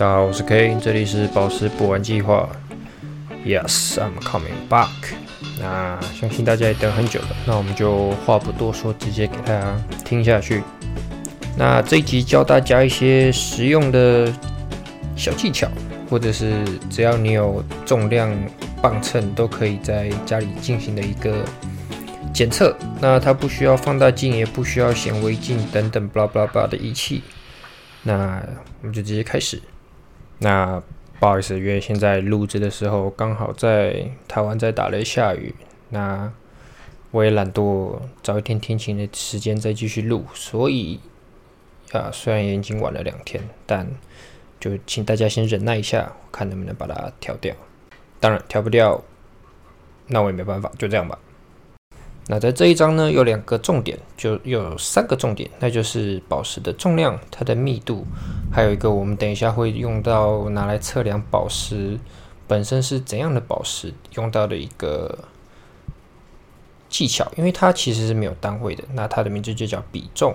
大家好，我是 K，这里是宝石补完计划。Yes, I'm coming back。那相信大家也等很久了，那我们就话不多说，直接给大家听下去。那这一集教大家一些实用的小技巧，或者是只要你有重量磅秤，都可以在家里进行的一个检测。那它不需要放大镜，也不需要显微镜等等 blah blah blah 的仪器。那我们就直接开始。那不好意思，因为现在录制的时候刚好在台湾在打雷下雨，那我也懒惰找一天天晴的时间再继续录，所以啊，虽然也已经晚了两天，但就请大家先忍耐一下，看能不能把它调掉。当然调不掉，那我也没办法，就这样吧。那在这一章呢，有两个重点，就有三个重点，那就是宝石的重量、它的密度，还有一个我们等一下会用到拿来测量宝石本身是怎样的宝石用到的一个技巧，因为它其实是没有单位的，那它的名字就叫比重。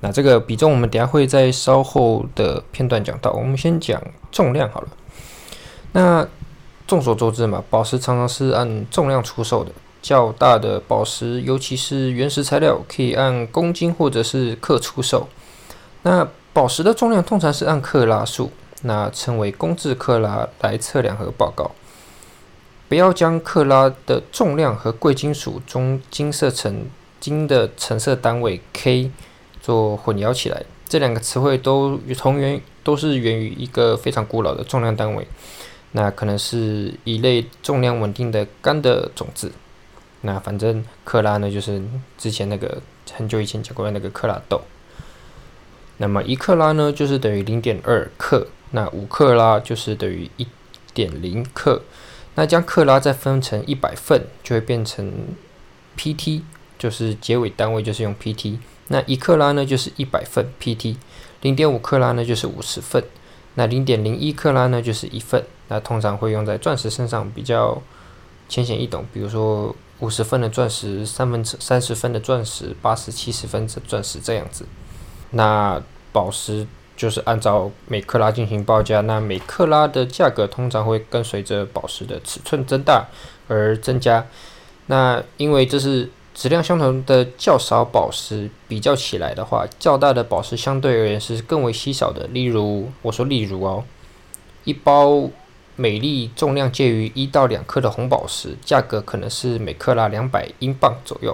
那这个比重我们等下会在稍后的片段讲到，我们先讲重量好了。那众所周知嘛，宝石常常是按重量出售的。较大的宝石，尤其是原石材料，可以按公斤或者是克出售。那宝石的重量通常是按克拉数，那称为公制克拉来测量和报告。不要将克拉的重量和贵金属中金色成金的成色单位 K 做混淆起来。这两个词汇都同源，都是源于一个非常古老的重量单位，那可能是一类重量稳定的干的种子。那反正克拉呢，就是之前那个很久以前讲过的那个克拉豆。那么一克拉呢，就是等于零点二克。那五克拉就是等于一点零克。那将克拉再分成一百份，就会变成 pt，就是结尾单位就是用 pt。那一克拉呢，就是一百份 pt。零点五克拉呢，就是五十份。那零点零一克拉呢，就是一份。那通常会用在钻石身上比较浅显易懂，比如说。五十分的钻石，三分之三十分的钻石，八十七十分的钻石这样子。那宝石就是按照每克拉进行报价，那每克拉的价格通常会跟随着宝石的尺寸增大而增加。那因为这是质量相同的较少宝石比较起来的话，较大的宝石相对而言是更为稀少的。例如，我说例如哦，一包。每粒重量介于一到两克的红宝石，价格可能是每克拉两百英镑左右；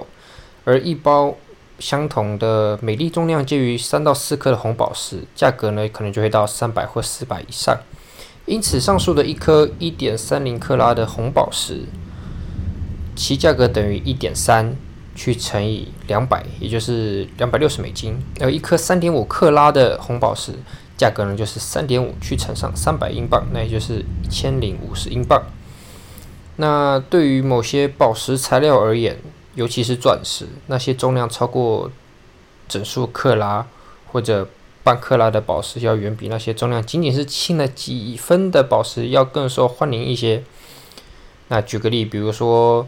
而一包相同的每粒重量介于三到四克的红宝石，价格呢可能就会到三百或四百以上。因此，上述的一颗一点三零克拉的红宝石，其价格等于一点三去乘以两百，也就是两百六十美金；而一颗三点五克拉的红宝石。价格呢，就是三点五去乘上三百英镑，那也就是一千零五十英镑。那对于某些宝石材料而言，尤其是钻石，那些重量超过整数克拉或者半克拉的宝石，要远比那些重量仅仅是轻了几分的宝石要更受欢迎一些。那举个例，比如说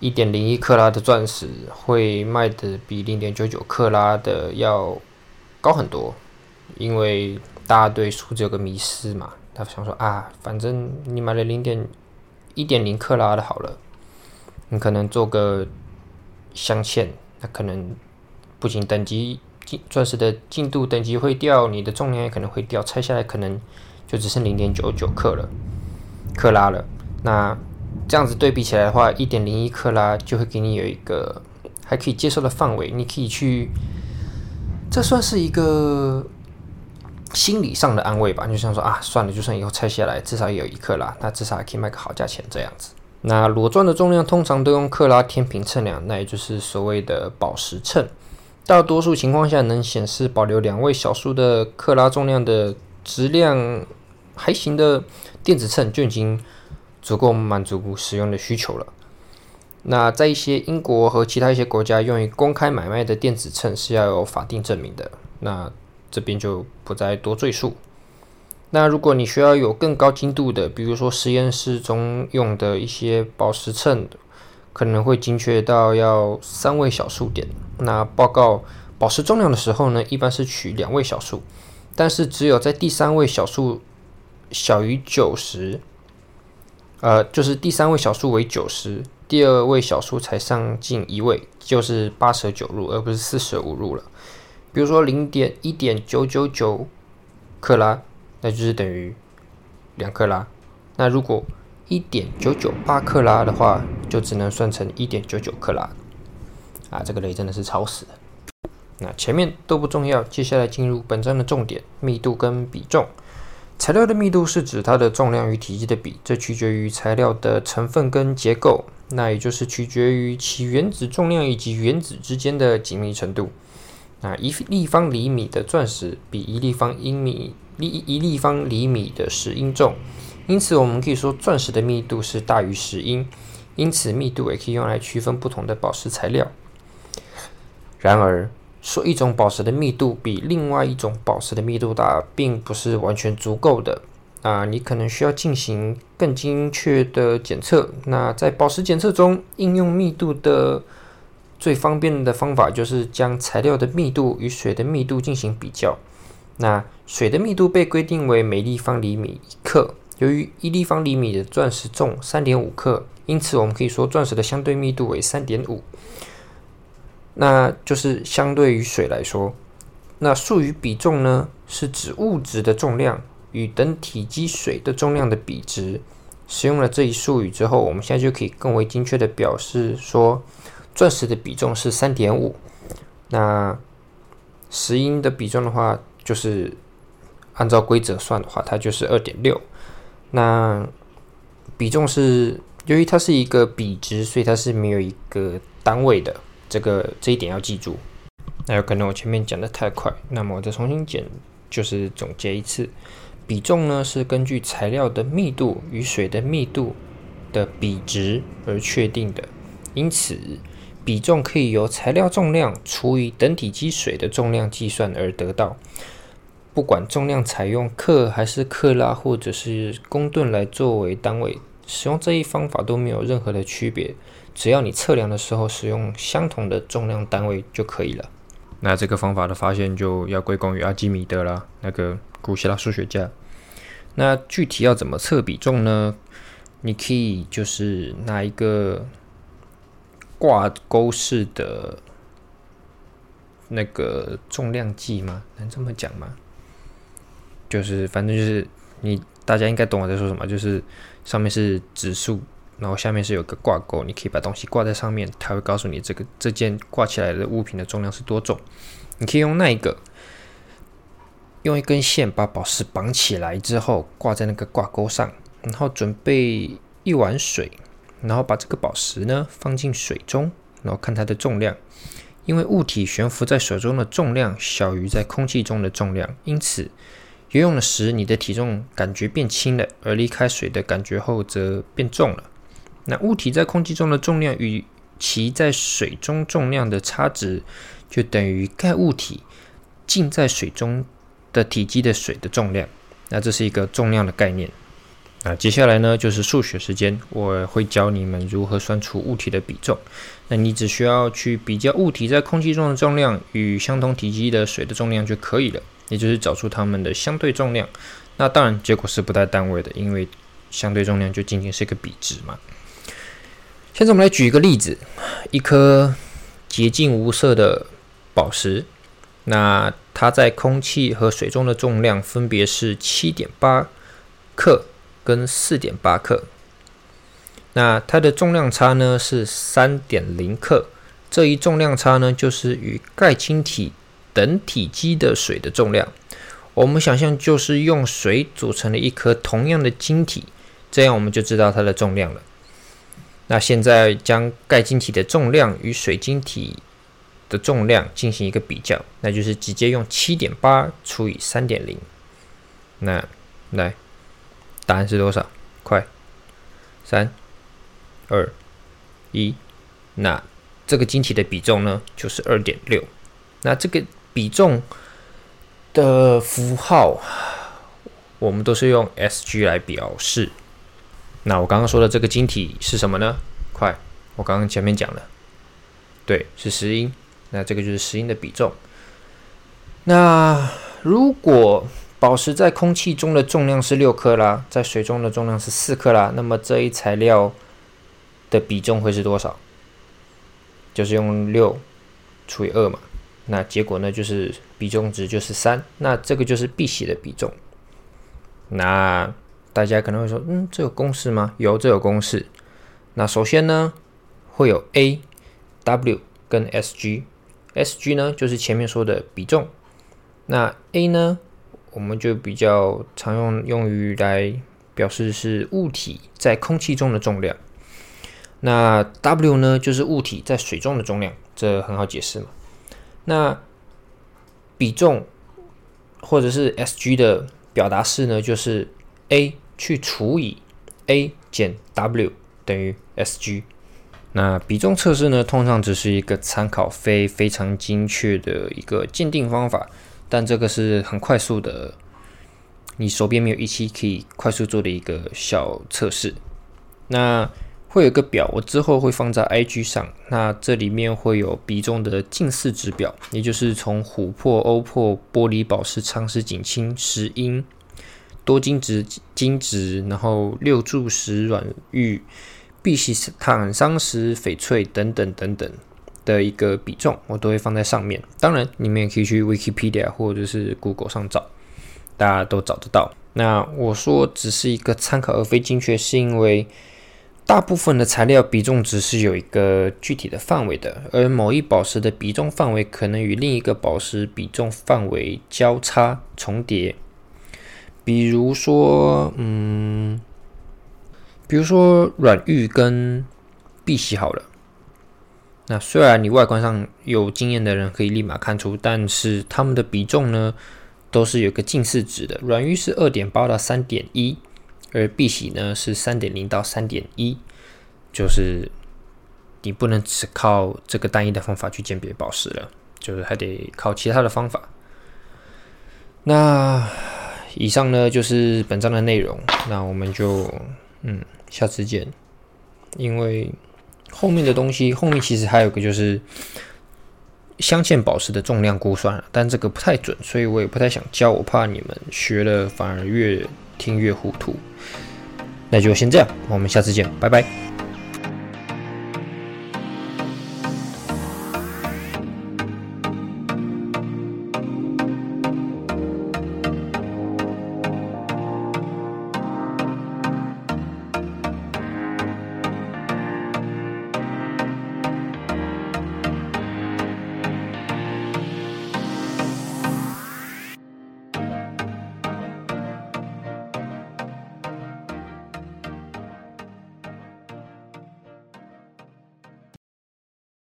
一点零一克拉的钻石会卖的比零点九九克拉的要高很多。因为大家对数字有个迷失嘛，他想说啊，反正你买了零点一点零克拉的好了，你可能做个镶嵌，那可能不仅等级进钻石的进度等级会掉，你的重量也可能会掉，拆下来可能就只剩零点九九克了克拉了。那这样子对比起来的话，一点零一克拉就会给你有一个还可以接受的范围，你可以去，这算是一个。心理上的安慰吧，就像说啊，算了，就算以后拆下来，至少也有一克拉，那至少还可以卖个好价钱这样子。那裸钻的重量通常都用克拉天平称量，那也就是所谓的宝石秤。大多数情况下能显示保留两位小数的克拉重量的质量还行的电子秤就已经足够满足使用的需求了。那在一些英国和其他一些国家用于公开买卖的电子秤是要有法定证明的。那这边就不再多赘述。那如果你需要有更高精度的，比如说实验室中用的一些宝石秤，可能会精确到要三位小数点。那报告宝石重量的时候呢，一般是取两位小数。但是只有在第三位小数小于九十，呃，就是第三位小数为九十，第二位小数才上进一位，就是八舍九入，而不是四舍五入了。比如说零点一点九九九克拉，那就是等于两克拉。那如果一点九九八克拉的话，就只能算成一点九九克拉。啊，这个雷真的是超死的。那前面都不重要，接下来进入本章的重点：密度跟比重。材料的密度是指它的重量与体积的比，这取决于材料的成分跟结构，那也就是取决于其原子重量以及原子之间的紧密程度。那一立方厘米的钻石比一立方英米一一立方厘米的石英重，因此我们可以说钻石的密度是大于石英。因此，密度也可以用来区分不同的宝石材料。然而，说一种宝石的密度比另外一种宝石的密度大，并不是完全足够的。啊，你可能需要进行更精确的检测。那在宝石检测中，应用密度的最方便的方法就是将材料的密度与水的密度进行比较。那水的密度被规定为每立方厘米一克。由于一立方厘米的钻石重三点五克，因此我们可以说钻石的相对密度为三点五。那就是相对于水来说，那术语比重呢，是指物质的重量与等体积水的重量的比值。使用了这一术语之后，我们现在就可以更为精确的表示说，钻石的比重是三点五。那石英的比重的话，就是按照规则算的话，它就是二点六。那比重是由于它是一个比值，所以它是没有一个单位的。这个这一点要记住。那有可能我前面讲的太快，那么我再重新讲，就是总结一次。比重呢是根据材料的密度与水的密度的比值而确定的，因此比重可以由材料重量除以等体积水的重量计算而得到。不管重量采用克还是克拉或者是公吨来作为单位，使用这一方法都没有任何的区别。只要你测量的时候使用相同的重量单位就可以了。那这个方法的发现就要归功于阿基米德啦，那个古希腊数学家。那具体要怎么测比重呢？你可以就是拿一个挂钩式的那个重量计吗？能这么讲吗？就是反正就是你大家应该懂我在说什么，就是上面是指数。然后下面是有个挂钩，你可以把东西挂在上面，它会告诉你这个这件挂起来的物品的重量是多重。你可以用那一个，用一根线把宝石绑起来之后挂在那个挂钩上，然后准备一碗水，然后把这个宝石呢放进水中，然后看它的重量。因为物体悬浮在水中的重量小于在空气中的重量，因此。游泳时，你的体重感觉变轻了，而离开水的感觉后则变重了。那物体在空气中的重量与其在水中重量的差值，就等于该物体浸在水中的体积的水的重量。那这是一个重量的概念。那接下来呢，就是数学时间，我会教你们如何算出物体的比重。那你只需要去比较物体在空气中的重量与相同体积的水的重量就可以了。也就是找出它们的相对重量，那当然结果是不带单位的，因为相对重量就仅仅是一个比值嘛。现在我们来举一个例子，一颗洁净无色的宝石，那它在空气和水中的重量分别是七点八克跟四点八克，那它的重量差呢是三点零克，这一重量差呢就是与钙晶体。等体积的水的重量，我们想象就是用水组成了一颗同样的晶体，这样我们就知道它的重量了。那现在将钙晶体的重量与水晶体的重量进行一个比较，那就是直接用七点八除以三点零。那来，答案是多少？快，三、二、一。那这个晶体的比重呢，就是二点六。那这个。比重的符号，我们都是用 Sg 来表示。那我刚刚说的这个晶体是什么呢？快，我刚刚前面讲了，对，是石英。那这个就是石英的比重。那如果宝石在空气中的重量是六克拉，在水中的重量是四克拉，那么这一材料的比重会是多少？就是用六除以二嘛，那结果呢就是比重值就是三，那这个就是碧玺的比重。那大家可能会说，嗯，这有公式吗？有，这有公式。那首先呢，会有 A、W 跟 Sg。Sg 呢就是前面说的比重。那 A 呢，我们就比较常用用于来表示是物体在空气中的重量。那 W 呢，就是物体在水中的重量，这很好解释嘛。那比重或者是 Sg 的表达式呢，就是 A 去除以 A 减 W 等于 Sg。那比重测试呢，通常只是一个参考，非非常精确的一个鉴定方法，但这个是很快速的，你手边没有仪器可以快速做的一个小测试。那会有一个表，我之后会放在 IG 上。那这里面会有比重的近似值表，也就是从琥珀、欧珀、玻璃、宝石、长石、锦青、石英、多晶质、晶质，然后六柱石、软玉、碧玺、坦桑石、翡翠等等等等的一个比重，我都会放在上面。当然，你们也可以去 Wikipedia 或者是 Google 上找，大家都找得到。那我说只是一个参考而非精确，是因为。大部分的材料比重值是有一个具体的范围的，而某一宝石的比重范围可能与另一个宝石比重范围交叉重叠。比如说，嗯，比如说软玉跟碧玺好了。那虽然你外观上有经验的人可以立马看出，但是它们的比重呢，都是有个近似值的。软玉是二点八到三点一。而碧玺呢是三点零到三点一，就是你不能只靠这个单一的方法去鉴别宝石了，就是还得靠其他的方法。那以上呢就是本章的内容，那我们就嗯下次见。因为后面的东西后面其实还有个就是镶嵌宝石的重量估算，但这个不太准，所以我也不太想教，我怕你们学了反而越听越糊涂。那就先这样，我们下次见，拜拜。